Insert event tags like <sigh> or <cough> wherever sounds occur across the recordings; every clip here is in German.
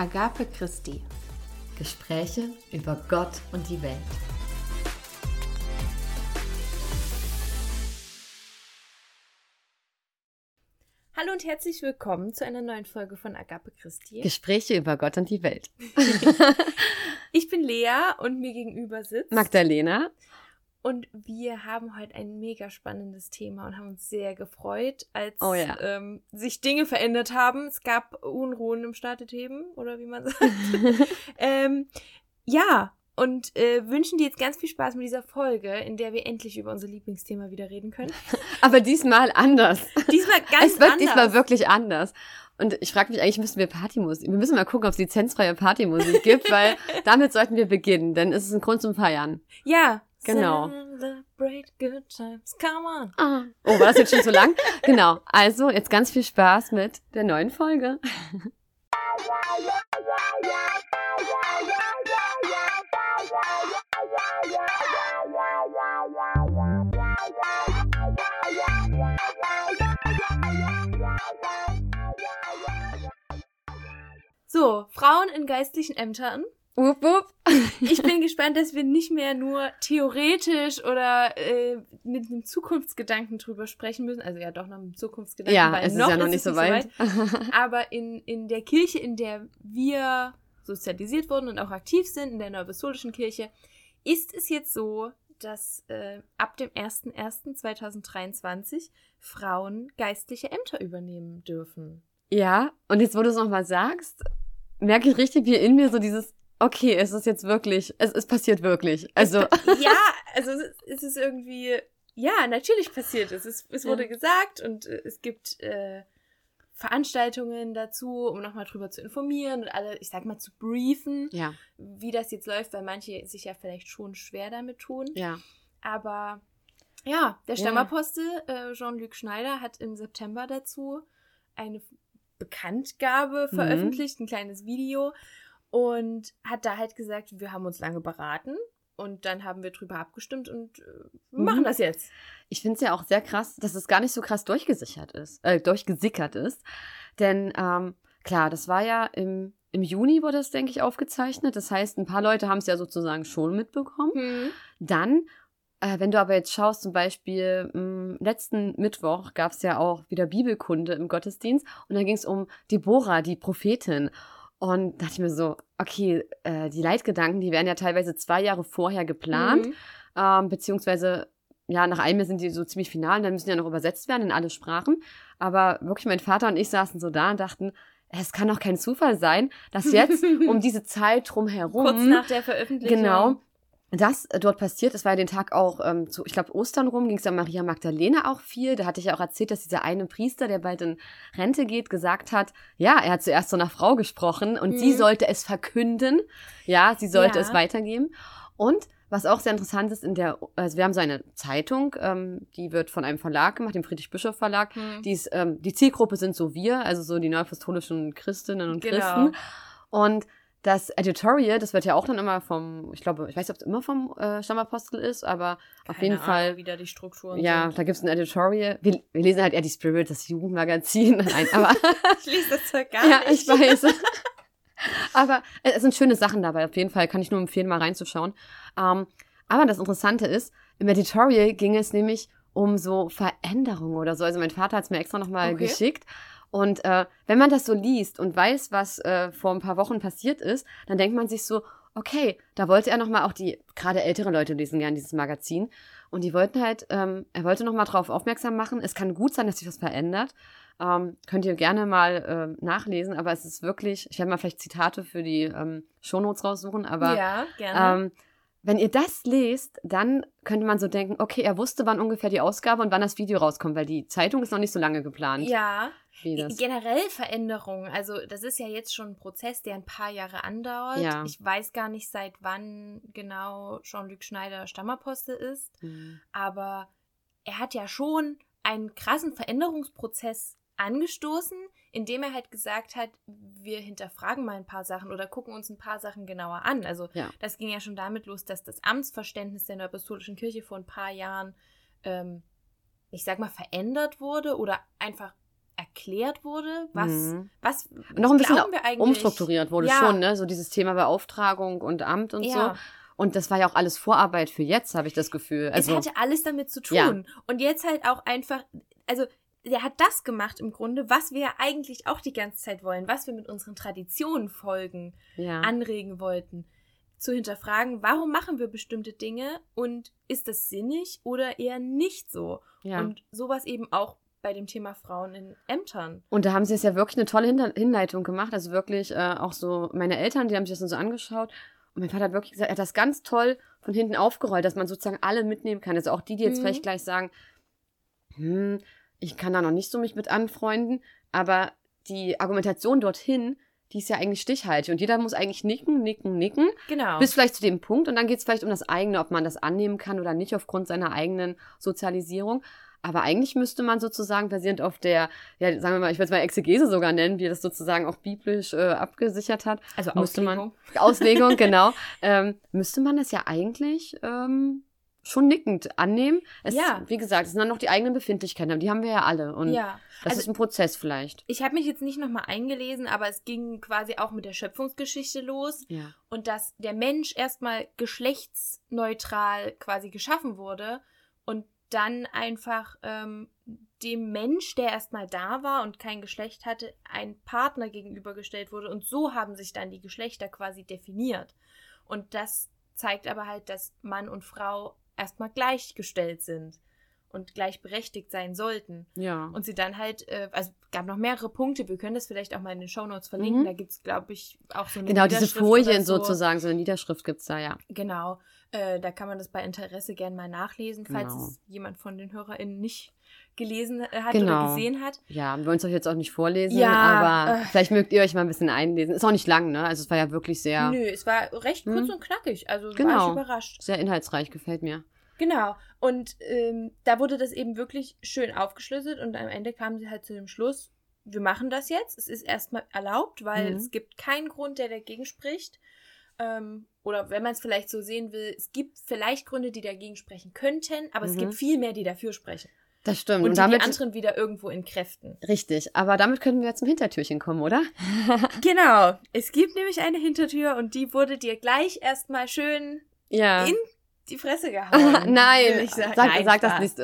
Agape Christi. Gespräche über Gott und die Welt. Hallo und herzlich willkommen zu einer neuen Folge von Agape Christi. Gespräche über Gott und die Welt. <laughs> ich bin Lea und mir gegenüber sitzt Magdalena. Und wir haben heute ein mega spannendes Thema und haben uns sehr gefreut, als Oh ja. ähm, sich Dinge verändert haben. Es gab Unruhen im Staateteben, oder wie man <laughs> sagt. <laughs> ähm, ja, und äh, wünschen dir jetzt ganz viel Spaß mit dieser Folge, in der wir endlich über unser Lieblingsthema wieder reden können. <laughs> Aber diesmal anders. Diesmal ganz es wird anders. diesmal wirklich anders. Und ich frage mich eigentlich, müssen wir Partymusik, wir müssen mal gucken, ob es lizenzfreie Partymusik gibt, weil damit sollten wir beginnen, denn es ist ein Grund zum Feiern. Ja. Genau. Celebrate good times, come on. Ah. Oh, war das jetzt schon zu lang? <laughs> genau. Also, jetzt ganz viel Spaß mit der neuen Folge. So, Frauen in geistlichen Ämtern. Wupp, wupp. <laughs> Ich bin gespannt, dass wir nicht mehr nur theoretisch oder äh, mit einem Zukunftsgedanken drüber sprechen müssen. Also ja, doch noch mit einem Zukunftsgedanken. Ja, weil es ist ja noch nicht so weit. Aber in, in der Kirche, in der wir sozialisiert wurden und auch aktiv sind, in der Neuapostolischen Kirche, ist es jetzt so, dass äh, ab dem 01.01.2023 Frauen geistliche Ämter übernehmen dürfen. Ja, und jetzt, wo du es nochmal sagst, merke ich richtig, wie in mir so dieses, okay, es ist jetzt wirklich, es, es passiert wirklich. Also, <laughs> ja, also es ist- irgendwie, ja, natürlich passiert es. Es, es wurde Ja. gesagt und äh, es gibt äh, Veranstaltungen dazu, um nochmal drüber zu informieren und alle, ich sag mal, zu briefen, ja, wie das jetzt läuft, weil manche sich ja vielleicht schon schwer damit tun. ja. Aber ja, der. Stammapostel äh, Jean-Luc Schneider hat im September dazu eine Bekanntgabe Mhm. veröffentlicht, ein kleines Video und hat da halt gesagt, wir haben uns lange beraten und dann haben wir drüber abgestimmt und äh, wir Mhm. machen das jetzt. Ich finde es ja auch sehr krass, dass es gar nicht so krass durchgesichert ist, äh, durchgesickert ist. Denn ähm, klar, das war ja im, im Juni wurde es, denke ich, aufgezeichnet. Das heißt, ein paar Leute haben es ja sozusagen schon mitbekommen. Dann, äh, wenn du aber jetzt schaust, zum Beispiel mh, letzten Mittwoch gab es ja auch wieder Bibelkunde im Gottesdienst und da ging es um Deborah, die Prophetin. Und dachte ich mir so, okay, äh, die Leitgedanken, die werden ja teilweise zwei Jahre vorher geplant, Mhm. ähm, beziehungsweise ja, nach einem Jahr sind die so ziemlich final und dann müssen die ja noch übersetzt werden in alle Sprachen. Aber wirklich, mein Vater und ich saßen so da und dachten, es kann doch kein Zufall sein, dass jetzt <laughs> um diese Zeit drumherum Kurz nach der Veröffentlichung. Genau. Das äh, dort passiert, das war ja den Tag auch ähm, zu, ich glaube, Ostern rum, ging es ja Maria Magdalena auch viel. Da hatte ich ja auch erzählt, dass dieser eine Priester, der bald in Rente geht, gesagt hat, ja, er hat zuerst zu einer Frau gesprochen und sie Mhm. sollte es verkünden. Ja, sie sollte Ja. es weitergeben. Und was auch sehr interessant ist, in der, also wir haben so eine Zeitung, ähm, die wird von einem Verlag gemacht, dem Friedrich Bischof Verlag. Mhm. Die, ist, ähm, die Zielgruppe sind so wir, also so die neuapostolischen Christinnen und Genau. Christen. Und das Editorial, das wird ja auch dann immer vom, ich glaube, ich weiß nicht, ob es immer vom äh, Stammapostel ist, aber auf Keine jeden Ahnung, Fall, wie da die Strukturen ja, sind. da gibt es ein Editorial. Wir, wir lesen halt eher die Spirit, das Jugendmagazin. <laughs> Nein, aber <laughs> Ich lese das zwar gar ja, nicht. ich weiß. <laughs> aber äh, es sind schöne Sachen dabei. Auf jeden Fall kann ich nur empfehlen, mal reinzuschauen. Ähm, aber das Interessante ist, im Editorial ging es nämlich um so Veränderungen oder so. Also mein Vater hat es mir extra nochmal Okay. geschickt. Und äh, wenn man das so liest und weiß, was äh, vor ein paar Wochen passiert ist, dann denkt man sich so, okay, da wollte er nochmal auch die, gerade ältere Leute lesen gern dieses Magazin. Und die wollten halt, ähm, er wollte nochmal drauf aufmerksam machen. Es kann gut sein, dass sich was verändert. Ähm, könnt ihr gerne mal ähm, nachlesen, aber es ist wirklich, ich werde mal vielleicht Zitate für die ähm, Shownotes raussuchen, aber ja, gerne. ähm, wenn ihr das lest, dann könnte man so denken, okay, er wusste, wann ungefähr die Ausgabe und wann das Video rauskommt, weil die Zeitung ist noch nicht so lange geplant. ja, Wie das. generell Veränderungen. Also das ist ja jetzt schon ein Prozess, der ein paar Jahre andauert. Ja. Ich weiß gar nicht, seit wann genau Jean-Luc Schneider Stammapostel ist, Mhm. aber er hat ja schon einen krassen Veränderungsprozess angestoßen, indem er halt gesagt hat, wir hinterfragen mal ein paar Sachen oder gucken uns ein paar Sachen genauer an. Also Ja. das ging ja schon damit los, dass das Amtsverständnis der Neuapostolischen Kirche vor ein paar Jahren, ähm, ich sag mal, verändert wurde oder einfach erklärt wurde, was, Mhm. was Noch ein bisschen umstrukturiert wurde Ja. schon, ne? So dieses Thema Beauftragung und Amt und Ja. so. Und das war ja auch alles Vorarbeit für jetzt, habe ich das Gefühl. Also, es hatte alles damit zu tun. Ja. Und jetzt halt auch einfach, also der hat das gemacht im Grunde, was wir eigentlich auch die ganze Zeit wollen, was wir mit unseren Traditionen folgen, ja. anregen wollten. Zu hinterfragen, warum machen wir bestimmte Dinge und ist das sinnig oder eher nicht so? ja. Und sowas eben auch bei dem Thema Frauen in Ämtern. Und da haben sie es ja wirklich eine tolle Hinleitung gemacht. Also wirklich äh, auch so meine Eltern, die haben sich das dann so angeschaut. Und mein Vater hat wirklich gesagt, er hat das ganz toll von hinten aufgerollt, dass man sozusagen alle mitnehmen kann. Also auch die, die jetzt Mhm. vielleicht gleich sagen, hm, ich kann da noch nicht so mich mit anfreunden, aber die Argumentation dorthin, die ist ja eigentlich stichhaltig. Und jeder muss eigentlich nicken, nicken, nicken, Genau. bis vielleicht zu dem Punkt. Und dann geht es vielleicht um das eigene, ob man das annehmen kann oder nicht aufgrund seiner eigenen Sozialisierung. Aber eigentlich müsste man sozusagen basierend auf der, ja, sagen wir mal, ich würde es mal Exegese sogar nennen, wie das sozusagen auch biblisch äh, abgesichert hat. also müsste man- Auslegung. <laughs> Auslegung, <laughs> genau. Ähm, müsste man das ja eigentlich ähm, schon nickend annehmen. Es, Ja. Wie gesagt, es sind dann noch die eigenen Befindlichkeiten, aber die haben wir ja alle. Und Ja. das also- ist ein Prozess vielleicht. Ich habe mich jetzt nicht nochmal eingelesen, aber es ging quasi auch mit der Schöpfungsgeschichte los. Ja. und dass der Mensch erstmal geschlechtsneutral quasi geschaffen wurde und dann einfach ähm, dem Mensch, der erstmal da war und kein Geschlecht hatte, ein Partner gegenübergestellt wurde und so haben sich dann die Geschlechter quasi definiert. Und das zeigt aber halt, dass Mann und Frau erstmal gleichgestellt sind und gleichberechtigt sein sollten. Ja. Und sie dann halt, äh, also gab noch mehrere Punkte, wir können das vielleicht auch mal in den Shownotes verlinken, Mhm. da gibt es, glaube ich, auch so eine Genau, diese Folien so. sozusagen, so eine Niederschrift gibt's da, ja. Genau, äh, da kann man das bei Interesse gerne mal nachlesen, falls Genau. es jemand von den HörerInnen nicht gelesen äh, hat Genau. oder gesehen hat. Ja, wir wollen es euch jetzt auch nicht vorlesen, Ja, aber äh. vielleicht mögt ihr euch mal ein bisschen einlesen. Ist auch nicht lang, ne? Also es war ja wirklich sehr, Nö, es war recht kurz Hm. und knackig, also war Genau. ich überrascht. sehr inhaltsreich, gefällt mir. Genau, und ähm, da wurde das eben wirklich schön aufgeschlüsselt und am Ende kamen sie halt zu dem Schluss, wir machen das jetzt, es ist erstmal erlaubt, weil Mhm. es gibt keinen Grund, der dagegen spricht. Ähm, oder wenn man es vielleicht so sehen will, es gibt vielleicht Gründe, die dagegen sprechen könnten, aber es Mhm. gibt viel mehr, die dafür sprechen. Das stimmt. Und, Und, die, damit die anderen wieder irgendwo entkräften. richtig. Aber damit können wir zum Hintertürchen kommen, oder? <laughs> <laughs> Genau. Es gibt nämlich eine Hintertür und die wurde dir gleich erstmal schön Ja. in die Fresse <laughs> gehauen. will Nein, ich sagen. sag, Nein, sag das nicht.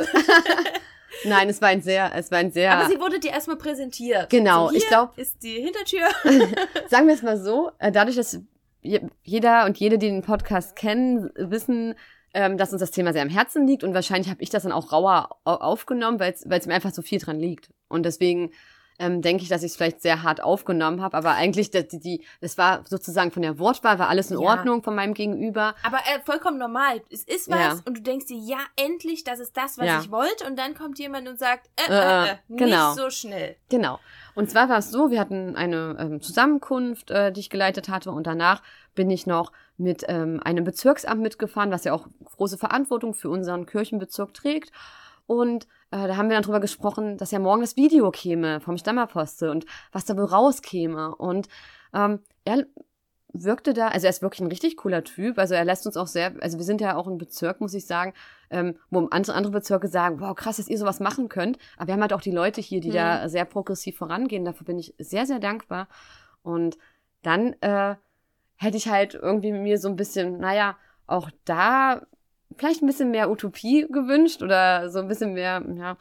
Nein, es war ein sehr, es war ein sehr. Aber sie wurde dir erstmal präsentiert. Genau, so, ich hier glaub- ist die Hintertür. <laughs> Sagen wir es mal so, äh, dadurch, dass je- jeder und jede, die den Podcast kennen, wissen, ähm, dass uns das Thema sehr am Herzen liegt und wahrscheinlich habe ich das dann auch rauer au- aufgenommen, weil es mir einfach so viel dran liegt. Und deswegen ähm, denke ich, dass ich es vielleicht sehr hart aufgenommen habe, aber eigentlich, das, die, die, das war sozusagen von der Wortwahl, war alles in Ja. Ordnung von meinem Gegenüber. Aber äh, vollkommen normal. Es ist was Ja. und du denkst dir, ja, endlich, das ist das, was Ja. ich wollte. Und dann kommt jemand und sagt, äh, Äh, äh, äh, genau. nicht so schnell. Genau. Und zwar war es so, wir hatten eine ähm, Zusammenkunft, äh, die ich geleitet hatte und danach bin ich noch mit ähm, einem Bezirksamt mitgefahren, was ja auch große Verantwortung für unseren Kirchenbezirk trägt. Und äh, da haben wir dann drüber gesprochen, dass ja morgen das Video käme vom Stammapostel und was da wohl rauskäme. Und ähm, er wirkte da, also er ist wirklich ein richtig cooler Typ. Also er lässt uns auch sehr, also wir sind ja auch ein Bezirk, muss ich sagen, ähm, wo andere, andere Bezirke sagen, wow, krass, dass ihr sowas machen könnt. Aber wir haben halt auch die Leute hier, die Mhm. da sehr progressiv vorangehen. Dafür bin ich sehr, sehr dankbar. Und dann äh, hätte ich halt irgendwie mir so ein bisschen, naja, auch da vielleicht ein bisschen mehr Utopie gewünscht oder so ein bisschen mehr, ja,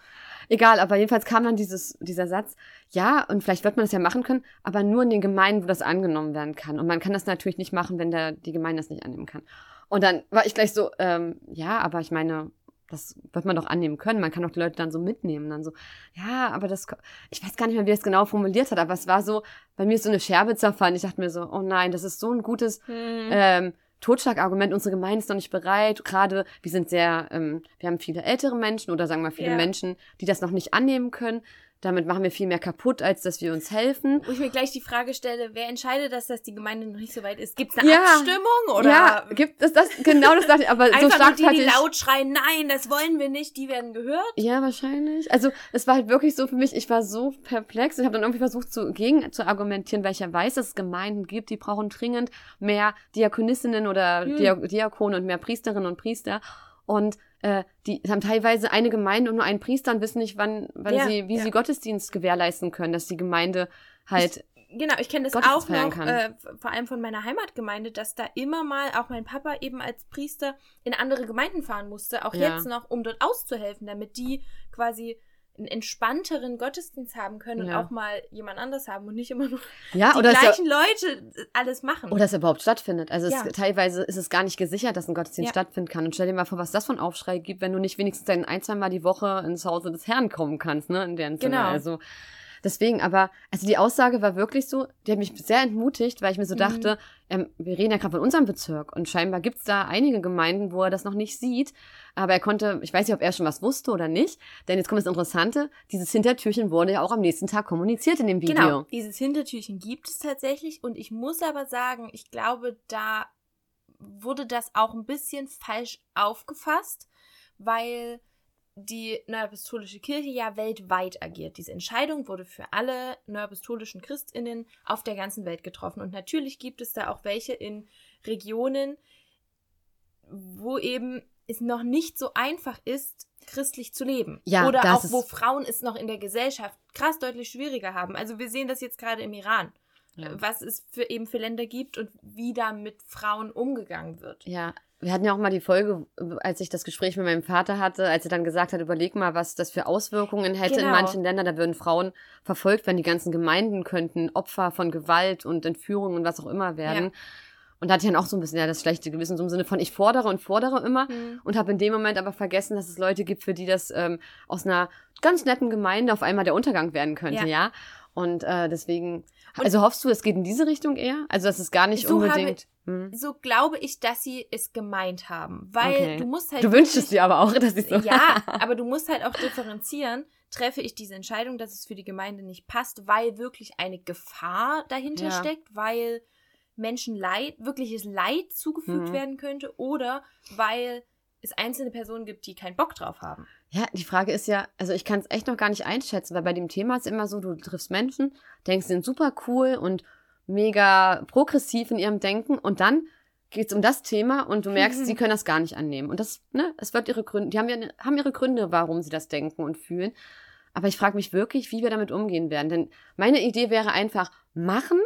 egal, aber jedenfalls kam dann dieses, dieser Satz, ja, und vielleicht wird man das ja machen können, aber nur in den Gemeinden, wo das angenommen werden kann. Und man kann das natürlich nicht machen, wenn der, die Gemeinde das nicht annehmen kann. Und dann war ich gleich so, ähm, ja, aber ich meine, das wird man doch annehmen können. Man kann doch die Leute dann so mitnehmen. Dann so, ja, aber das, ich weiß gar nicht mehr, wie er es genau formuliert hat, aber es war so, bei mir ist so eine Scherbe zerfallen. Ich dachte mir so, oh nein, das ist so ein gutes Hm. ähm, Totschlagargument, unsere Gemeinde ist noch nicht bereit. Gerade, wir sind sehr, ähm, wir haben viele ältere Menschen oder sagen wir mal viele Ja. Menschen, die das noch nicht annehmen können. Damit machen wir viel mehr kaputt, als dass wir uns helfen. Wo ich mir gleich die Frage stelle, wer entscheidet das, dass die Gemeinde noch nicht so weit ist? Gibt es eine Ja. Abstimmung? Oder ja, gibt es das, genau das dachte ich, aber so stark die, die ich. laut schreien, nein, das wollen wir nicht, die werden gehört? Ja, wahrscheinlich. Also es war halt wirklich so für mich, ich war so perplex und habe dann irgendwie versucht, zu, gegen zu argumentieren, weil ich ja weiß, dass es Gemeinden gibt, die brauchen dringend mehr Diakonissinnen oder Hm. Dia Diakone und mehr Priesterinnen und Priester. Und äh, die haben teilweise eine Gemeinde und nur einen Priester und wissen nicht, wann, wann Ja, sie, wie ja. sie Gottesdienst gewährleisten können, dass die Gemeinde halt. Genau, ich kenne das auch noch, äh, vor allem von meiner Heimatgemeinde, dass da immer mal auch mein Papa eben als Priester in andere Gemeinden fahren musste, auch Ja. jetzt noch, um dort auszuhelfen, damit die quasi einen entspannteren Gottesdienst haben können Ja. und auch mal jemand anders haben und nicht immer nur ja, die oder es ja, gleichen Leute alles machen. oder es überhaupt stattfindet. Also es, teilweise ist es gar nicht gesichert, dass ein Gottesdienst stattfinden kann. Und stell dir mal vor, was das von Aufschrei gibt, wenn du nicht wenigstens ein, ein zwei Mal die Woche ins Hause des Herrn kommen kannst, ne? In deren. Genau. Also deswegen, aber also die Aussage war wirklich so, die hat mich sehr entmutigt, weil ich mir so Mhm. dachte, ähm, wir reden ja gerade von unserem Bezirk und scheinbar gibt es da einige Gemeinden, wo er das noch nicht sieht. Aber er konnte, ich weiß nicht, ob er schon was wusste oder nicht, denn jetzt kommt das Interessante, dieses Hintertürchen wurde ja auch am nächsten Tag kommuniziert in dem Video. Genau, dieses Hintertürchen gibt es tatsächlich und ich muss aber sagen, ich glaube, da wurde das auch ein bisschen falsch aufgefasst, weil die Neuapostolische Kirche ja weltweit agiert. Diese Entscheidung wurde für alle neuapostolischen Christinnen auf der ganzen Welt getroffen. Und natürlich gibt es da auch welche in Regionen, wo eben es noch nicht so einfach ist, christlich zu leben. Ja, Oder auch, wo Frauen es noch in der Gesellschaft krass deutlich schwieriger haben. Also wir sehen das jetzt gerade im Iran, Ja. was es für eben für Länder gibt und wie da mit Frauen umgegangen wird. Ja, wir hatten ja auch mal die Folge, als ich das Gespräch mit meinem Vater hatte, als er dann gesagt hat, überleg mal, was das für Auswirkungen hätte in Genau. manchen Ländern. Da würden Frauen verfolgt werden, die ganzen Gemeinden könnten Opfer von Gewalt und Entführung und was auch immer werden. Und da hatte ich dann auch so ein bisschen ja, das schlechte Gewissen, so im Sinne von, ich fordere und fordere immer Mhm. und habe in dem Moment aber vergessen, dass es Leute gibt, für die das ähm, aus einer ganz netten Gemeinde auf einmal der Untergang werden könnte, ja. Ja. Und äh, deswegen, Und- also hoffst du, es geht in diese Richtung eher? Also, dass es gar nicht So habe- unbedingt. Hm. So glaube ich, dass sie es gemeint haben. Weil Okay. du musst halt. Du wünschst es dir aber auch, dass ich so. Ja, <laughs> aber du musst halt auch differenzieren. Treffe ich diese Entscheidung, dass es für die Gemeinde nicht passt, weil wirklich eine Gefahr dahinter Ja. steckt, weil Menschen Leid, wirkliches Leid zugefügt Mhm. werden könnte oder weil es einzelne Personen gibt, die keinen Bock drauf haben. Ja, die Frage ist ja, also ich kann es echt noch gar nicht einschätzen, weil bei dem Thema ist immer so, du triffst Menschen, denkst, sie sind super cool und mega progressiv in ihrem Denken und dann geht es um das Thema und du merkst, sie können das gar nicht annehmen. Und das, ne, es wird ihre Gründe, die haben, ja, haben ihre Gründe, warum sie das denken und fühlen. Aber ich frage mich wirklich, wie wir damit umgehen werden. Denn meine Idee wäre einfach machen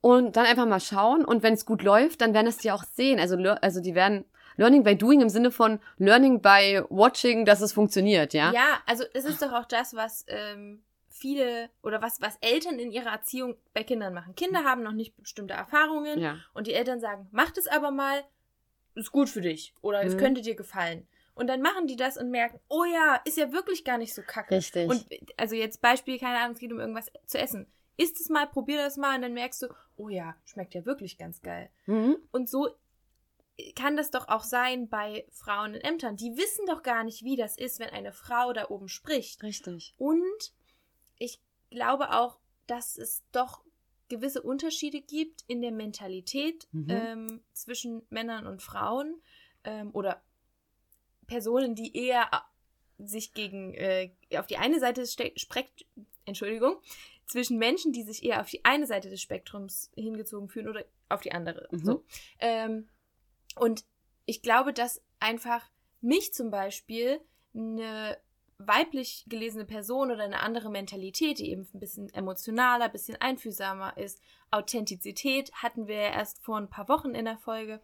und dann einfach mal schauen. Und wenn es gut läuft, dann werden es die auch sehen. Also, also die werden Learning by Doing im Sinne von Learning by Watching, dass es funktioniert, ja? Ja, also es ist doch auch das, was ähm, viele oder was, was Eltern in ihrer Erziehung bei Kindern machen. Kinder haben noch nicht bestimmte Erfahrungen Ja. und die Eltern sagen, mach das aber mal, ist gut für dich oder es Mhm. könnte dir gefallen. Und dann machen die das und merken, oh ja, ist ja wirklich gar nicht so kacke. Richtig. Und also jetzt Beispiel, keine Ahnung, es geht um irgendwas zu essen. Isst es mal, probier das mal und dann merkst du, oh ja, schmeckt ja wirklich ganz geil. Mhm. Und so kann das doch auch sein bei Frauen in Ämtern. Die wissen doch gar nicht, wie das ist, wenn eine Frau da oben spricht. Richtig. Und ich glaube auch, dass es doch gewisse Unterschiede gibt in der Mentalität Mhm. ähm, zwischen Männern und Frauen ähm, oder Personen, die eher äh, sich gegen äh, auf die eine Seite des Ste Spekt Entschuldigung zwischen Menschen, die sich eher auf die eine Seite des Spektrums hingezogen fühlen oder auf die andere. Mhm. So. Ähm, und ich glaube, dass einfach mich zum Beispiel eine weiblich gelesene Person oder eine andere Mentalität, die eben ein bisschen emotionaler, ein bisschen einfühlsamer ist, Authentizität hatten wir ja erst vor ein paar Wochen in der Folge,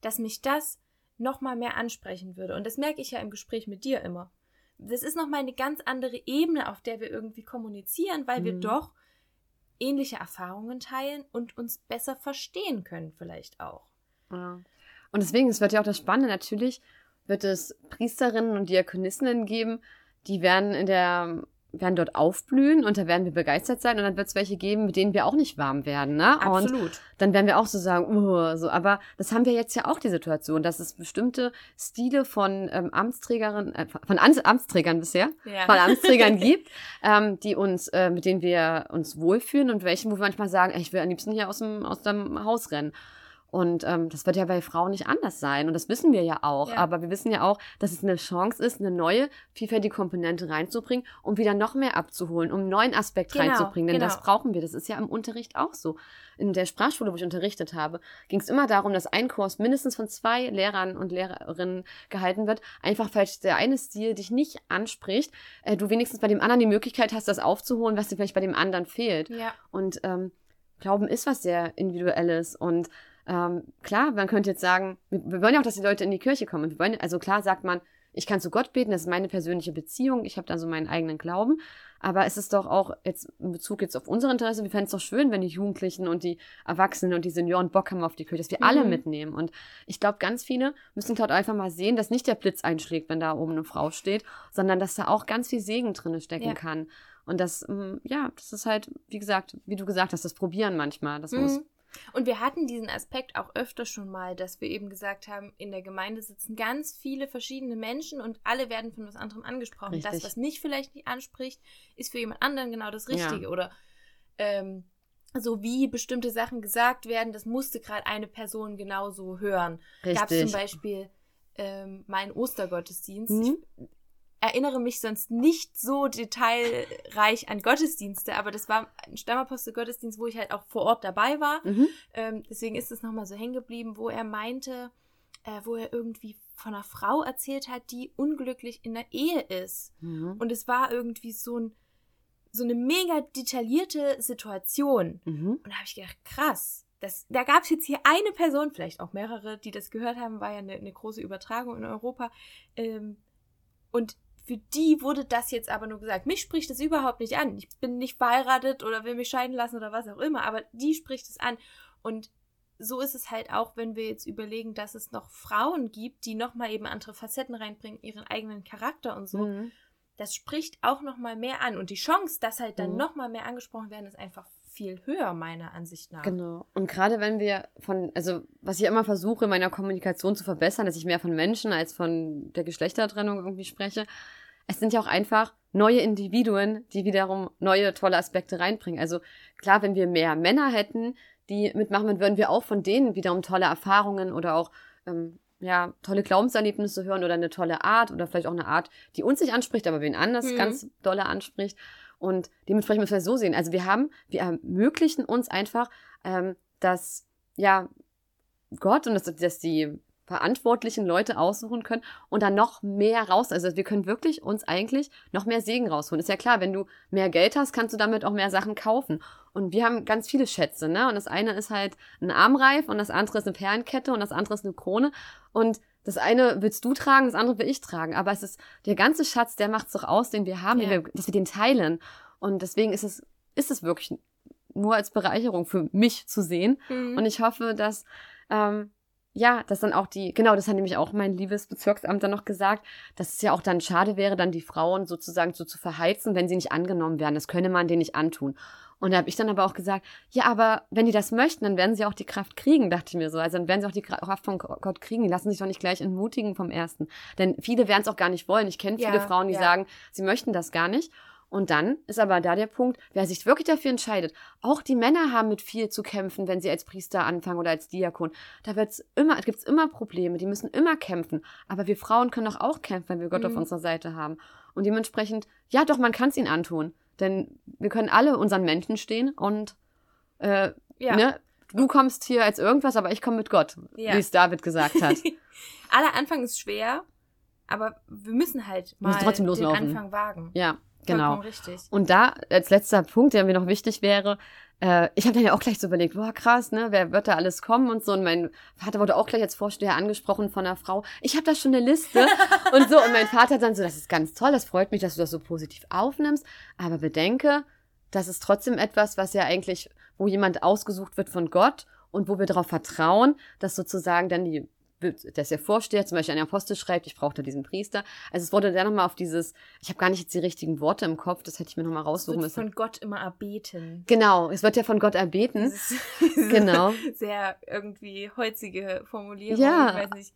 dass mich das nochmal mehr ansprechen würde. Und das merke ich ja im Gespräch mit dir immer. Das ist nochmal eine ganz andere Ebene, auf der wir irgendwie kommunizieren, weil wir Mhm. doch ähnliche Erfahrungen teilen und uns besser verstehen können vielleicht auch. Ja. Und deswegen, es wird ja auch das Spannende, natürlich wird es Priesterinnen und Diakonissinnen geben, die werden in der, werden dort aufblühen und da werden wir begeistert sein und dann wird es welche geben, mit denen wir auch nicht warm werden, ne? Und Absolut. dann werden wir auch so sagen, uh, so, aber das haben wir jetzt ja auch die Situation, dass es bestimmte Stile von ähm, Amtsträgerinnen, äh, von Amts Amtsträgern bisher, Ja. von Amtsträgern <laughs> gibt, ähm, die uns, äh, mit denen wir uns wohlfühlen und welchen, wo wir manchmal sagen, ey, ich will am liebsten hier aus dem, aus dem Haus rennen. Und ähm, das wird ja bei Frauen nicht anders sein. Und das wissen wir ja auch. Ja. Aber wir wissen ja auch, dass es eine Chance ist, eine neue, vielfältige Komponente reinzubringen, um wieder noch mehr abzuholen, um einen neuen Aspekt Genau, reinzubringen. Denn das genau. brauchen wir. Das ist ja im Unterricht auch so. In der Sprachschule, wo ich unterrichtet habe, ging es immer darum, dass ein Kurs mindestens von zwei Lehrern und Lehrerinnen gehalten wird. Einfach, falls der eine Stil dich nicht anspricht, äh, du wenigstens bei dem anderen die Möglichkeit hast, das aufzuholen, was dir vielleicht bei dem anderen fehlt. Ja. Und ähm, Glauben ist was sehr Individuelles. Und ähm, klar, man könnte jetzt sagen, wir, wir wollen ja auch, dass die Leute in die Kirche kommen. Und wir wollen, also klar sagt man, ich kann zu Gott beten, das ist meine persönliche Beziehung, ich habe da so meinen eigenen Glauben. Aber es ist doch auch jetzt in Bezug jetzt auf unser Interesse, wir fänden es doch schön, wenn die Jugendlichen und die Erwachsenen und die Senioren Bock haben auf die Kirche, dass wir alle Mhm. mitnehmen. Und ich glaube, ganz viele müssen dort einfach mal sehen, dass nicht der Blitz einschlägt, wenn da oben eine Frau steht, sondern dass da auch ganz viel Segen drin stecken Ja. kann. Und das, mm, ja, das ist halt, wie gesagt, wie du gesagt hast, das Probieren manchmal. Das muss. Und wir hatten diesen Aspekt auch öfter schon mal, dass wir eben gesagt haben, in der Gemeinde sitzen ganz viele verschiedene Menschen und alle werden von was anderem angesprochen. Das, Richtig. was mich vielleicht nicht anspricht, ist für jemand anderen genau das Ja. Richtige. Oder ähm, so wie bestimmte Sachen gesagt werden, das musste gerade eine Person genauso hören. Gab es zum. Beispiel ähm, meinen Ostergottesdienst. Mhm. Ich erinnere mich sonst nicht so detailreich an Gottesdienste, aber das war ein Stammapostel-Gottesdienst, wo ich halt auch vor Ort dabei war. Mhm. Ähm, deswegen ist es nochmal so hängen geblieben, wo er meinte, äh, wo er irgendwie von einer Frau erzählt hat, die unglücklich in der Ehe ist. Mhm. Und es war irgendwie so, ein, so eine mega detaillierte Situation. Mhm. Und da habe ich gedacht, krass. Das, da gab es jetzt hier eine Person, vielleicht auch mehrere, die das gehört haben, war ja eine, eine große Übertragung in Europa. Ähm, und für die wurde das jetzt aber nur gesagt. Mich spricht das überhaupt nicht an. Ich bin nicht verheiratet oder will mich scheiden lassen oder was auch immer, aber die spricht es an. Und so ist es halt auch, wenn wir jetzt überlegen, dass es noch Frauen gibt, die nochmal eben andere Facetten reinbringen, ihren eigenen Charakter und so. Mhm. Das spricht auch nochmal mehr an. Und die Chance, dass halt dann Mhm. nochmal mehr angesprochen werden, ist einfach viel höher, meiner Ansicht nach. Genau. Und gerade wenn wir von, also was ich immer versuche, in meiner Kommunikation zu verbessern, dass ich mehr von Menschen als von der Geschlechtertrennung irgendwie spreche, es sind ja auch einfach neue Individuen, die wiederum neue tolle Aspekte reinbringen. Also klar, wenn wir mehr Männer hätten, die mitmachen, dann würden wir auch von denen wiederum tolle Erfahrungen oder auch ähm, ja, tolle Glaubenserlebnisse hören oder eine tolle Art oder vielleicht auch eine Art, die uns nicht anspricht, aber wen anders Mhm. ganz dolle anspricht. Und dementsprechend müssen wir es so sehen. Also wir haben, wir ermöglichen uns einfach, ähm, dass ja Gott und dass, dass die verantwortlichen Leute aussuchen können und dann noch mehr raus. Also wir können wirklich uns eigentlich noch mehr Segen rausholen. Ist ja klar, wenn du mehr Geld hast, kannst du damit auch mehr Sachen kaufen. Und wir haben ganz viele Schätze, ne? Und das eine ist halt ein Armreif und das andere ist eine Perlenkette und das andere ist eine Krone. Und das eine willst du tragen, das andere will ich tragen. Aber es ist der ganze Schatz, der macht's doch aus, den wir haben, Ja. wir, dass wir den teilen. Und deswegen ist es, ist es wirklich nur als Bereicherung für mich zu sehen. Mhm. Und ich hoffe, dass, ähm, ja, dass dann auch die, genau, das hat nämlich auch mein liebes Bezirksamt dann noch gesagt, dass es ja auch dann schade wäre, dann die Frauen sozusagen so zu verheizen, wenn sie nicht angenommen werden. Das könne man denen nicht antun. Und da habe ich dann aber auch gesagt, ja, aber wenn die das möchten, dann werden sie auch die Kraft kriegen, dachte ich mir so. Also dann werden sie auch die Kraft von Gott kriegen. Die lassen sich doch nicht gleich entmutigen vom Ersten. Denn viele werden es auch gar nicht wollen. Ich kenne viele Ja, Frauen, die ja. sagen, sie möchten das gar nicht. Und dann ist aber da der Punkt, wer sich wirklich dafür entscheidet. Auch die Männer haben mit viel zu kämpfen, wenn sie als Priester anfangen oder als Diakon. Da wird's immer, gibt's immer Probleme, die müssen immer kämpfen. Aber wir Frauen können doch auch kämpfen, wenn wir Gott Mhm. auf unserer Seite haben. Und dementsprechend, ja doch, man kann es ihnen antun. Denn wir können alle unseren Menschen stehen und äh, ja. ne, du kommst hier als irgendwas, aber ich komme mit Gott, Ja. wie es David gesagt hat. <laughs> Aller Anfang ist schwer, aber wir müssen halt mal müssen trotzdem den loslaufen. Anfang wagen. ja, genau. Richtig. Und da als letzter Punkt, der mir noch wichtig wäre, äh, ich habe dann ja auch gleich so überlegt, boah, krass, ne, wer wird da alles kommen und so. Und mein Vater wurde auch gleich als Vorsteher angesprochen von einer Frau. Ich habe da schon eine Liste <laughs> und so. Und mein Vater dann so, das ist ganz toll, das freut mich, dass du das so positiv aufnimmst. Aber bedenke, das ist trotzdem etwas, was ja eigentlich, wo jemand ausgesucht wird von Gott und wo wir darauf vertrauen, dass sozusagen dann die dass der Vorsteher zum Beispiel einen Apostel schreibt, ich brauchte diesen Priester. Also es wurde dann nochmal auf dieses, ich habe gar nicht jetzt die richtigen Worte im Kopf, das hätte ich mir nochmal Es raussuchen wird müssen. von Gott immer erbeten. Genau, es wird ja von Gott erbeten. Das <laughs> Genau. sehr irgendwie holzige Formulierung. Ja. Ich weiß nicht.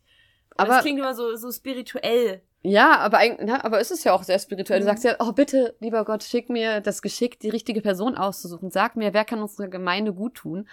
Aber, Aber es klingt immer so, so spirituell. ja, aber eigentlich, na, aber ist es ja auch sehr spirituell. Du Mhm. sagst ja, oh bitte, lieber Gott, schick mir das Geschick, die richtige Person auszusuchen. Sag mir, wer kann unsere Gemeinde gut tun?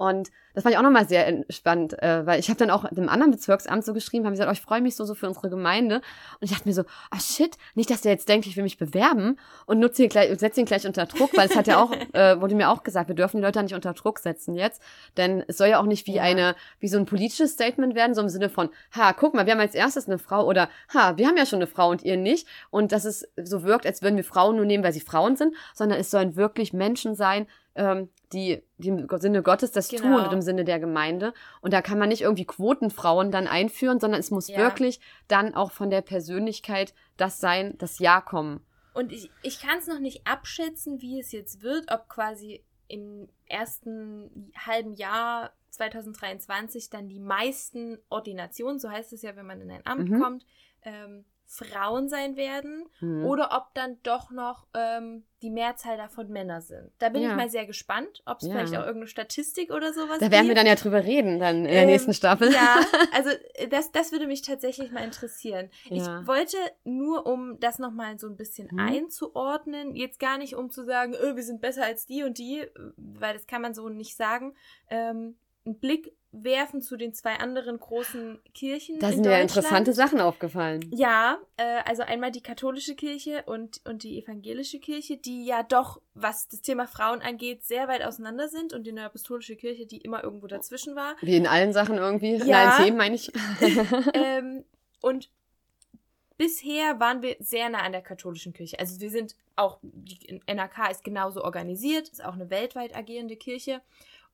Und das fand ich auch nochmal sehr entspannt, äh, weil ich habe dann auch dem anderen Bezirksamt so geschrieben, haben gesagt, oh, ich freue mich so, so für unsere Gemeinde. Und ich dachte mir so, ah oh shit, nicht, dass der jetzt denkt, ich will mich bewerben und nutze ihn gleich, setze ihn gleich unter Druck, weil es hat ja auch, <laughs> äh, wurde mir auch gesagt, wir dürfen die Leute nicht unter Druck setzen jetzt. Denn es soll ja auch nicht wie ja. eine, wie so ein politisches Statement werden, so im Sinne von, ha, guck mal, wir haben als erstes eine Frau oder ha, wir haben ja schon eine Frau und ihr nicht. Und dass es so wirkt, als würden wir Frauen nur nehmen, weil sie Frauen sind, sondern es sollen wirklich Menschen sein, ähm, die, die im Sinne Gottes das genau. tun und im Sinne der Gemeinde. Und da kann man nicht irgendwie Quotenfrauen dann einführen, sondern es muss ja. wirklich dann auch von der Persönlichkeit das sein, das Ja kommen. Und ich, ich kann es noch nicht abschätzen, wie es jetzt wird, ob quasi im ersten halben Jahr 2023 dann die meisten Ordinationen, so heißt es ja, wenn man in ein Amt mhm. kommt, ähm, Frauen sein werden mhm. oder ob dann doch noch ähm, die Mehrzahl davon Männer sind. Da bin ja. ich mal sehr gespannt, ob es ja. vielleicht auch irgendeine Statistik oder sowas Da werden gibt. wir dann ja drüber reden, dann in der ähm, nächsten Staffel. Ja, <laughs> also äh, das, das würde mich tatsächlich mal interessieren. Ja. Ich wollte nur, um das nochmal so ein bisschen mhm. einzuordnen, jetzt gar nicht, um zu sagen, öh, wir sind besser als die und die, weil das kann man so nicht sagen, ähm, einen Blick werfen zu den zwei anderen großen Kirchen. Da sind ja interessante Sachen aufgefallen. Ja, äh, also einmal die katholische Kirche und, und die evangelische Kirche, die ja doch, was das Thema Frauen angeht, sehr weit auseinander sind und die apostolische Kirche, die immer irgendwo dazwischen war. Wie in allen Sachen irgendwie, ja. in allen Themen meine ich. <laughs> <laughs> ähm, und bisher waren wir sehr nah an der katholischen Kirche. Also wir sind auch, die NRK ist genauso organisiert, ist auch eine weltweit agierende Kirche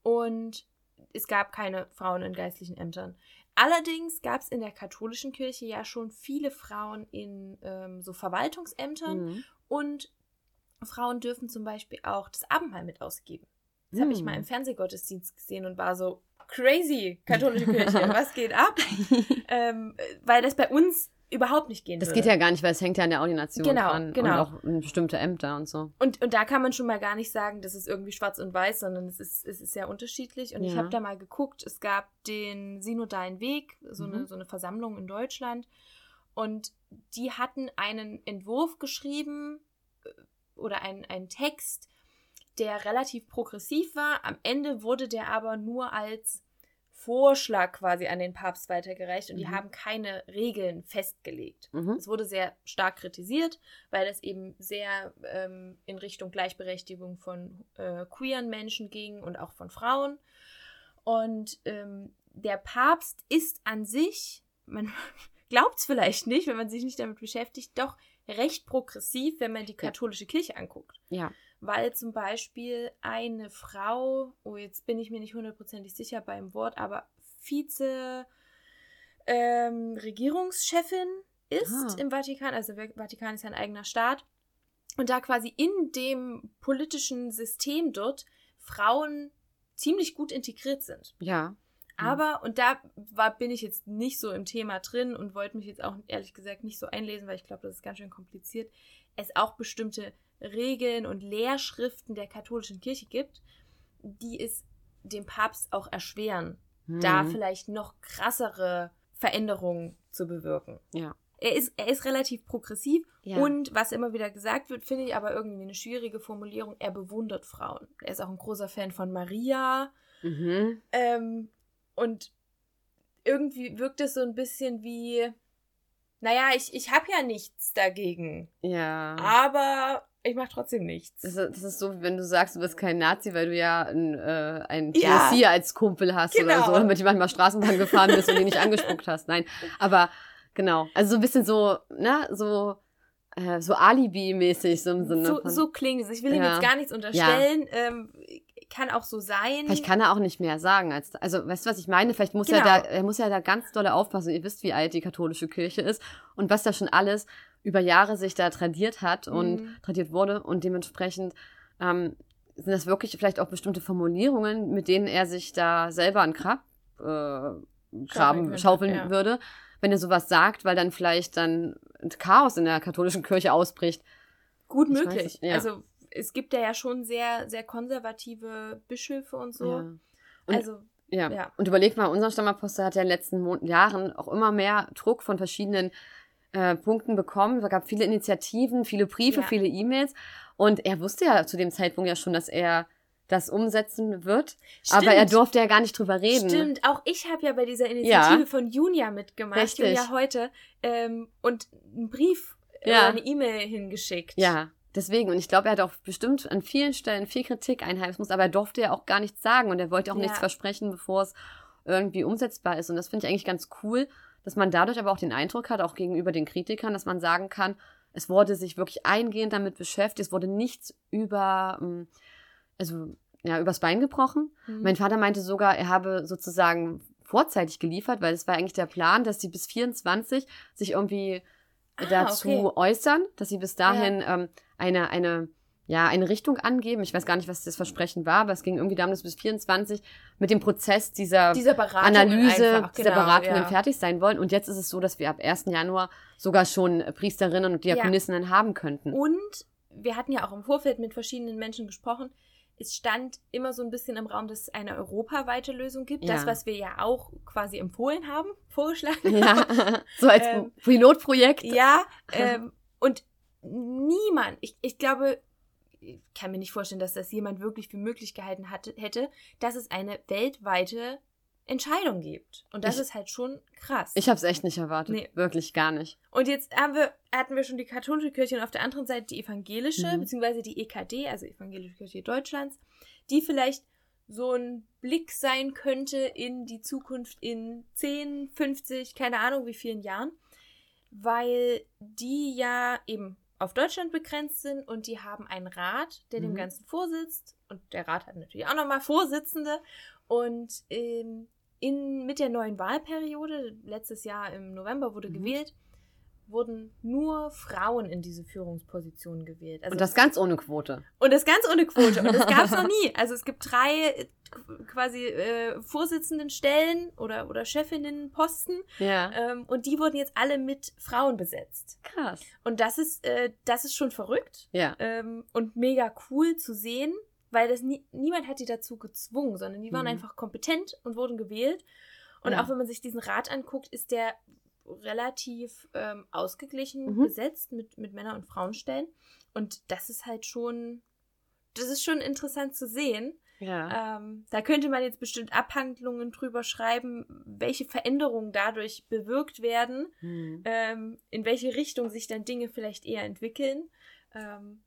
und es gab keine Frauen in geistlichen Ämtern. Allerdings gab es in der katholischen Kirche ja schon viele Frauen in ähm, so Verwaltungsämtern mhm. und Frauen dürfen zum Beispiel auch das Abendmahl mit ausgeben. Das mhm. habe ich mal im Fernsehgottesdienst gesehen und war so crazy, katholische Kirche, <laughs> was geht ab? <laughs> ähm, weil das bei uns überhaupt nicht gehen Das würde. geht ja gar nicht, weil es hängt ja an der Ordination genau, dran genau. und auch in bestimmte Ämter und so. Und, und da kann man schon mal gar nicht sagen, das ist irgendwie schwarz und weiß, sondern es ist, es ist sehr unterschiedlich. Und ja. ich habe da mal geguckt, es gab den Synodalen Weg, so, mhm. eine, so eine Versammlung in Deutschland. Und die hatten einen Entwurf geschrieben äh, oder einen, einen Text, der relativ progressiv war. Am Ende wurde der aber nur als Vorschlag quasi an den Papst weitergereicht und mhm. die haben keine Regeln festgelegt. Mhm. Es wurde sehr stark kritisiert, weil es eben sehr ähm, in Richtung Gleichberechtigung von äh, queeren Menschen ging und auch von Frauen. Und ähm, der Papst ist an sich, man <laughs> glaubt es vielleicht nicht, wenn man sich nicht damit beschäftigt, doch recht progressiv, wenn man die katholische. Kirche anguckt. Ja weil zum Beispiel eine Frau, oh, jetzt bin ich mir nicht hundertprozentig sicher beim Wort, aber Vize ähm, ist ah. im Vatikan, also der Vatikan ist ja ein eigener Staat, und da quasi in dem politischen System dort Frauen ziemlich gut integriert sind. Ja. Aber, und da war, bin ich jetzt nicht so im Thema drin und wollte mich jetzt auch ehrlich gesagt nicht so einlesen, weil ich glaube, das ist ganz schön kompliziert, es auch bestimmte Regeln und Lehrschriften der katholischen Kirche gibt, die es dem Papst auch erschweren, mhm. da vielleicht noch krassere Veränderungen zu bewirken. Ja. Er ist, er ist relativ progressiv ja. und was immer wieder gesagt wird, finde ich aber irgendwie eine schwierige Formulierung. Er bewundert Frauen. Er ist auch ein großer Fan von Maria. Mhm. Ähm, und irgendwie wirkt es so ein bisschen wie, naja, ich, ich habe ja nichts dagegen. Ja. Aber ich mache trotzdem nichts. Das, das, ist so, wenn du sagst, du bist kein Nazi, weil du ja ein, äh, einen ja. als Kumpel hast genau. oder so, damit du manchmal Straßenbahn gefahren bist und ihn nicht angespuckt hast. Nein, aber genau. Also so ein bisschen so, ne, so äh, so Alibi-mäßig so im Sinne. So, von, so klingt es. Ich will ja. ihm jetzt gar nichts unterstellen. Ja. Ähm, kann auch so sein. Vielleicht kann er auch nicht mehr sagen. Als, also, weißt du, was ich meine? Vielleicht muss genau. er da, er muss ja da ganz dolle aufpassen. Ihr wisst, wie alt die katholische Kirche ist und was da schon alles über Jahre sich da tradiert hat und mhm. tradiert wurde und dementsprechend ähm, sind das wirklich vielleicht auch bestimmte Formulierungen, mit denen er sich da selber an Grab äh, graben, schaufeln ja. würde, wenn er sowas sagt, weil dann vielleicht dann Chaos in der katholischen Kirche ausbricht. Gut ich möglich. Weiß, ja. Also es gibt ja schon sehr, sehr konservative Bischöfe und so. Ja. Und, also ja. Und überlegt mal, unser Stammapostel hat ja in den letzten Mon Jahren auch immer mehr Druck von verschiedenen äh, Punkten bekommen. Es gab viele Initiativen, viele Briefe, ja. viele E-Mails. Und er wusste ja zu dem Zeitpunkt ja schon, dass er das umsetzen wird. Aber er durfte ja gar nicht drüber reden. Stimmt, auch ich habe ja bei dieser Initiative Ja. von Junia mitgemacht, Richtig. Junia heute, ähm, und einen Brief Ja. oder eine E-Mail hingeschickt. Ja, deswegen. Und ich glaube, er hat auch bestimmt an vielen Stellen viel Kritik einheimsen muss, aber er durfte ja auch gar nichts sagen und er wollte auch Ja. nichts versprechen, bevor es irgendwie umsetzbar ist. Und das finde ich eigentlich ganz cool, dass man dadurch aber auch den Eindruck hat, auch gegenüber den Kritikern, dass man sagen kann, es wurde sich wirklich eingehend damit beschäftigt, es wurde nichts über, ähm, also ja, übers Bein gebrochen. Mhm. Mein Vater meinte sogar, er habe sozusagen vorzeitig geliefert, weil es war eigentlich der Plan, dass sie bis 24 sich irgendwie Ah, dazu okay. äußern, dass sie bis dahin ähm, eine, eine, ja, eine Richtung angeben. Ich weiß gar nicht, was das Versprechen war, aber es ging irgendwie darum, dass bis 24 mit dem Prozess dieser, Dieser Analyse, einfach, dieser genau, Beratungen ja. fertig sein wollen. Und jetzt ist es so, dass wir ab 1. Januar sogar schon Priesterinnen und Diakonissinnen haben könnten. Und wir hatten ja auch im Vorfeld mit verschiedenen Menschen gesprochen. Es stand immer so ein bisschen im Raum, dass es eine europaweite Lösung gibt. Ja. Das, was wir ja auch quasi empfohlen haben, <laughs> vorgeschlagen Ja, <laughs> so als Ähm, Pilotprojekt. Ja, <laughs> ähm, und niemand, ich, ich glaube, kann mir nicht vorstellen, dass das jemand wirklich für möglich gehalten hatte, hätte, dass es eine weltweite Entscheidung gibt. Und das Ich- ist halt schon krass. Ich habe es echt nicht erwartet. Nee. Wirklich gar nicht. und jetzt haben wir, hatten wir schon die katholische Kirche und auf der anderen Seite die evangelische, Mhm. beziehungsweise die EKD, also Evangelische Kirche Deutschlands, die vielleicht so ein Blick sein könnte in die Zukunft in 10, 50, keine Ahnung wie vielen Jahren, weil die ja eben auf Deutschland begrenzt sind und die haben einen Rat, der dem Mhm. Ganzen vorsitzt und der Rat hat natürlich auch nochmal Vorsitzende und ähm, in, mit der neuen Wahlperiode, letztes Jahr im November wurde Mhm. gewählt, wurden nur Frauen in diese Führungspositionen gewählt. Also und das ganz ohne Quote. und das ganz ohne Quote. Und das gab es noch nie. <laughs> Also es gibt drei äh, quasi äh, Vorsitzenden Stellen oder, oder Chefinnenposten. Ja. Ähm, und die wurden jetzt alle mit Frauen besetzt. Krass. Und das ist, äh, das ist schon verrückt Ja. ähm, und mega cool zu sehen, weil das nie, niemand hat die dazu gezwungen, sondern die waren Mhm. einfach kompetent und wurden gewählt. Und Ja. auch wenn man sich diesen Rat anguckt, ist der relativ ähm, ausgeglichen Mhm. besetzt mit, mit Männer- und Frauenstellen. Und das ist halt schon, das ist schon interessant zu sehen. Ja. Ähm, da könnte man jetzt bestimmt Abhandlungen drüber schreiben, welche Veränderungen dadurch bewirkt werden Hm. ähm, in welche Richtung sich dann Dinge vielleicht eher entwickeln. Ähm,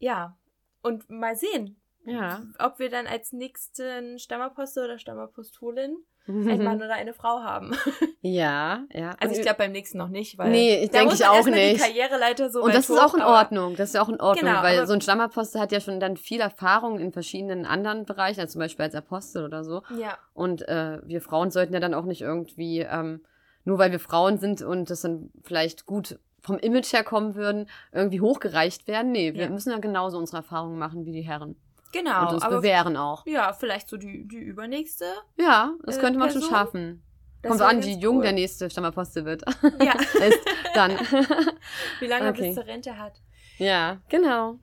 ja, und mal sehen, Ja. ob wir dann als nächsten Stammapostel oder Stammapostolin ein Mann <laughs> oder eine Frau haben. <laughs> ja, ja. Also ich glaube beim nächsten noch nicht, weil Nee, ich da denke ich auch nicht. Karriereleiter so Und das ist auch in Ordnung. Das ist auch in Ordnung, Genau, weil so ein Stammapostel hat ja schon dann viel Erfahrung in verschiedenen anderen Bereichen, also zum Beispiel als Apostel oder so. Ja, Und äh, wir Frauen sollten ja dann auch nicht irgendwie, ähm, nur weil wir Frauen sind und das dann vielleicht gut vom Image her kommen würden, irgendwie hochgereicht werden. Nee, wir Ja. müssen ja genauso unsere Erfahrungen machen wie die Herren. Genau. und uns aber bewähren auch. ja, vielleicht so die, die übernächste. Ja, das Äh, könnte man schon Person? schaffen. Das Kommt wär an, wie jung cool. der nächste Stammapostel wird. Ja, <laughs> ist dann. <laughs> wie lange er Okay. bis zur Rente hat. ja, genau.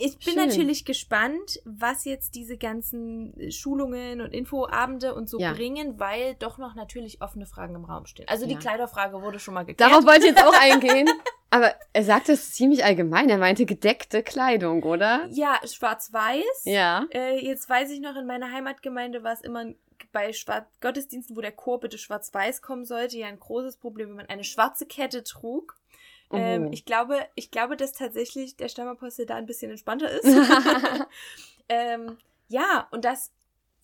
Ich bin Schön. natürlich gespannt, was jetzt diese ganzen äh, Schulungen und Infoabende und so Ja. bringen, weil doch noch natürlich offene Fragen im Raum stehen. Also die Ja. Kleiderfrage wurde schon mal geklärt. Darauf wollte ich jetzt auch eingehen. <laughs> Aber er sagte es ziemlich allgemein. Er meinte gedeckte Kleidung, oder? ja, schwarz-weiß. Ja. Äh, jetzt weiß ich noch, in meiner Heimatgemeinde war es immer bei Schwar Gottesdiensten, wo der Chor bitte schwarz-weiß kommen sollte, ja ein großes Problem, wenn man eine schwarze Kette trug. Ähm, Oh. ich glaube, ich glaube, dass tatsächlich der Stammapostel da ein bisschen entspannter ist. <laughs> <laughs> ähm, ja, und dass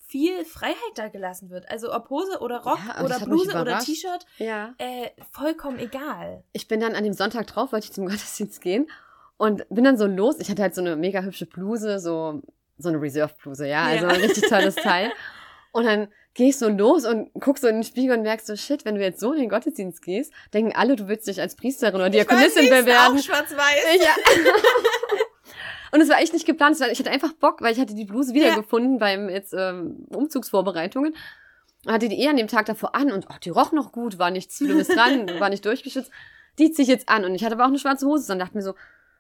viel Freiheit da gelassen wird. Also ob Hose oder Rock Ja, oder Bluse oder. T-Shirt, ja. äh, vollkommen egal. Ich bin dann an dem Sonntag drauf, wollte ich zum <laughs> Gottesdienst gehen und bin dann so los. Ich hatte halt so eine mega hübsche Bluse, so, so eine Reserve-Bluse, ja, also Ja. ein richtig tolles <laughs> Teil. Und dann gehe ich so los und guck so in den Spiegel und merkst so, shit, wenn du jetzt so in den Gottesdienst gehst, denken alle, du willst dich als Priesterin oder Diakonissin weiß, bewerben. Auch schwarz-weiß. Ja. <laughs> Und es war echt nicht geplant. Ich hatte einfach Bock, weil ich hatte die Bluse wiedergefunden beim jetzt ähm, Umzugsvorbereitungen. Hatte die eh an dem Tag davor an und oh, die roch noch gut, war nichts Schlimmes dran, <laughs> war nicht durchgeschützt. Die ziehe ich jetzt an. Und ich hatte aber auch eine schwarze Hose. Und dachte mir so,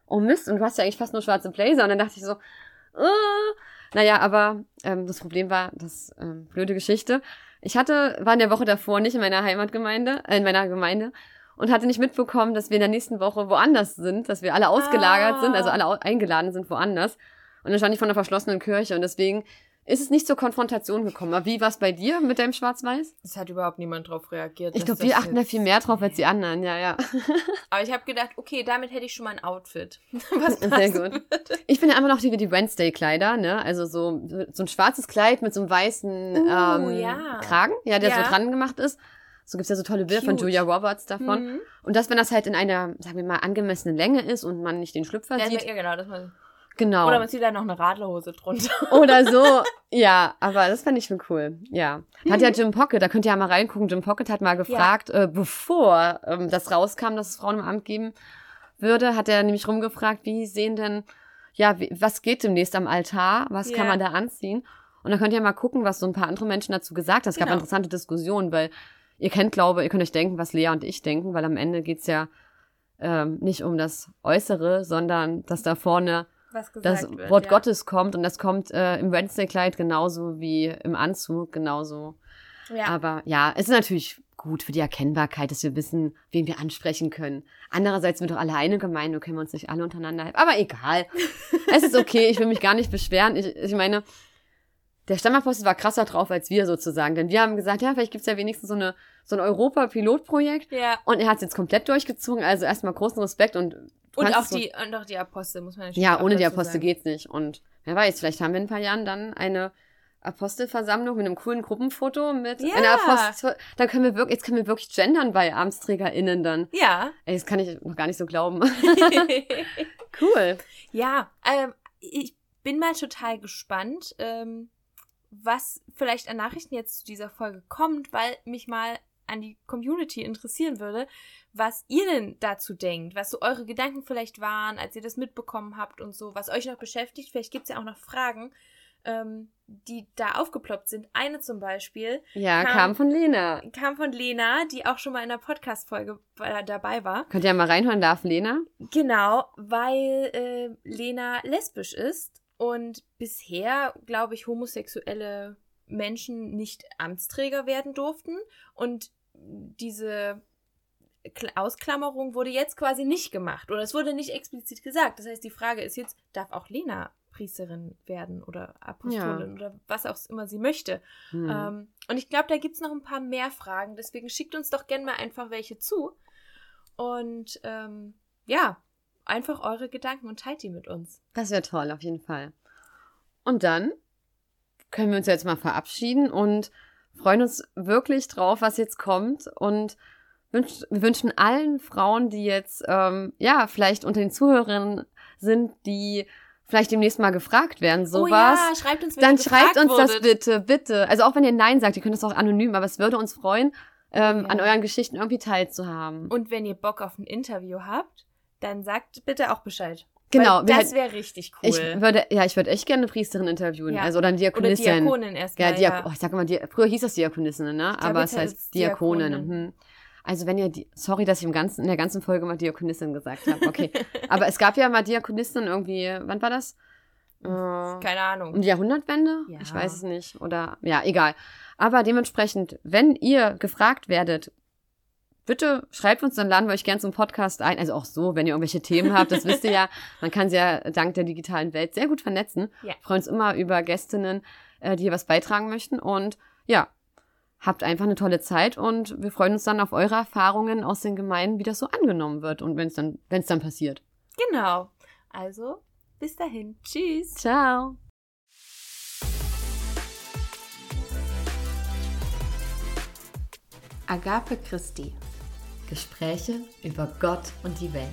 oh Mist, und du hast ja eigentlich fast nur schwarze Blazer. Und dann dachte ich so, äh. naja, aber ähm, das Problem war, das ähm, blöde Geschichte. Ich hatte, war in der Woche davor nicht in meiner Heimatgemeinde, äh, in meiner Gemeinde und hatte nicht mitbekommen, dass wir in der nächsten Woche woanders sind, dass wir alle ausgelagert Ah. sind, also alle au- eingeladen sind woanders. Und dann stand ich vor einer verschlossenen Kirche und deswegen ist es nicht zur Konfrontation gekommen. Aber wie war es bei dir mit deinem Schwarz-Weiß? Es hat überhaupt niemand drauf reagiert. Ich glaube, wir achten da viel mehr drauf als die anderen, ja, ja. <laughs> Aber ich habe gedacht, okay, damit hätte ich schon mal ein Outfit. <laughs> Was Sehr gut. würde. Ich finde immer noch die, die Wednesday-Kleider, ne? Also so, so ein schwarzes Kleid mit so einem weißen Uh, ähm, ja. Kragen, ja, der Ja. so dran gemacht ist. So gibt's ja so tolle Bilder von Cute. Julia Roberts davon. Mhm. Und das, wenn das halt in einer, sagen wir mal, angemessenen Länge ist und man nicht den Schlüpfer Ja, sieht. ja, genau, dass man, Genau. Oder man zieht da noch eine Radlerhose drunter. <laughs> Oder so. <laughs> Ja, aber das fand ich schon cool. Ja. Hat Mhm. ja Jim Pocket, da könnt ihr ja mal reingucken. Jim Pocket hat mal gefragt, äh, bevor ähm, das rauskam, dass es Frauen im Amt geben würde, hat er nämlich rumgefragt, wie sehen denn, ja, wie, was geht demnächst am Altar? Was kann Ja. man da anziehen? Und dann könnt ihr mal gucken, was so ein paar andere Menschen dazu gesagt haben. Es gab Genau. interessante Diskussionen, weil ihr kennt, glaube, ihr könnt euch denken, was Lea und ich denken, weil am Ende geht's ja ähm, nicht um das Äußere, sondern dass da vorne das wird, Wort ja. Gottes kommt und das kommt äh, im Wednesday-Kleid genauso wie im Anzug, genauso. Ja. Aber ja, es ist natürlich gut für die Erkennbarkeit, dass wir wissen, wen wir ansprechen können. Andererseits sind wir doch alle eine Gemeinde, können wir uns nicht alle untereinander helfen. Aber egal. <laughs> es ist okay, ich will mich gar nicht beschweren. Ich, ich meine, der Stammapostel war krasser drauf als wir sozusagen. Denn wir haben gesagt, ja, vielleicht gibt's ja wenigstens so, eine, so ein Europa-Pilotprojekt. ja. Und er hat es jetzt komplett durchgezogen. Also erstmal großen Respekt und Und auch die, und auch die Apostel, muss man natürlich ja, ohne die Apostel sagen. geht's nicht. Und wer weiß, vielleicht haben wir in ein paar Jahren dann eine Apostelversammlung mit einem coolen Gruppenfoto mit Ja. einer Apostel. Dann können wir wirklich, jetzt können wir wirklich gendern bei AmtsträgerInnen dann. Ja. Ey, das kann ich noch gar nicht so glauben. <laughs> cool. ja, ähm, ich bin mal total gespannt, ähm, was vielleicht an Nachrichten jetzt zu dieser Folge kommt, weil mich mal an die Community interessieren würde, was ihr denn dazu denkt, was so eure Gedanken vielleicht waren, als ihr das mitbekommen habt und so, was euch noch beschäftigt. Vielleicht gibt's ja auch noch Fragen, ähm, die da aufgeploppt sind. Eine zum Beispiel Ja, Kam- kam von Lena. kam von Lena, die auch schon mal in der Podcast-Folge dabei war. Könnt ihr ja mal reinhören, darf Lena? Genau, weil äh, Lena lesbisch ist und bisher, glaube ich, homosexuelle Menschen nicht Amtsträger werden durften. Und diese Kla- Ausklammerung wurde jetzt quasi nicht gemacht oder es wurde nicht explizit gesagt. Das heißt, die Frage ist jetzt, darf auch Lena Priesterin werden oder Apostolin oder was auch immer sie möchte? Hm. Ähm, und ich glaube, da gibt es noch ein paar mehr Fragen. Deswegen schickt uns doch gerne mal einfach welche zu. Und ähm, ja, einfach eure Gedanken und teilt die mit uns. Das wäre toll, auf jeden Fall. Und dann können wir uns jetzt mal verabschieden und freuen uns wirklich drauf, was jetzt kommt. Und wünsch, wir wünschen allen Frauen, die jetzt, ähm, ja, vielleicht unter den Zuhörern sind, die vielleicht demnächst mal gefragt werden, sowas. Oh ja, schreibt uns, wenn dann schreibt uns das wurdet. bitte, bitte. Also auch wenn ihr Nein sagt, ihr könnt das auch anonym, aber es würde uns freuen, ähm, Ja. an euren Geschichten irgendwie teilzuhaben. Und wenn ihr Bock auf ein Interview habt, dann sagt bitte auch Bescheid. Genau, Weil das wäre richtig cool. Ich würde, ja, ich würde echt gerne eine Priesterin interviewen, Ja. also oder eine Oder Diakonissin. Diakonin erstmal. Ja, Ja, Diak oh, ich sag immer, Di früher hieß das Diakonissen, ne? Aber es heißt Diakonin. Diakonin. Mhm. Also wenn ihr, die, sorry, dass ich im ganzen, in der ganzen Folge mal Diakonissin gesagt habe, okay. <laughs> Aber es gab ja mal Diakonissen irgendwie, wann war das? Äh, Keine Ahnung. um die Jahrhundertwende? Ja. Ich weiß es nicht. Oder, ja, egal. Aber dementsprechend, wenn ihr gefragt werdet, bitte schreibt uns, dann laden wir euch gern zum Podcast ein. Also auch so, wenn ihr irgendwelche Themen habt, das wisst ihr ja. Man kann sie ja dank der digitalen Welt sehr gut vernetzen. Ja. Freuen uns immer über Gästinnen, äh, die hier was beitragen möchten. Und ja, habt einfach eine tolle Zeit und wir freuen uns dann auf eure Erfahrungen aus den Gemeinden, wie das so angenommen wird und wenn es dann, wenn es dann passiert. Genau. Also, bis dahin. Tschüss. Ciao. Agape Christi. Gespräche über Gott und die Welt.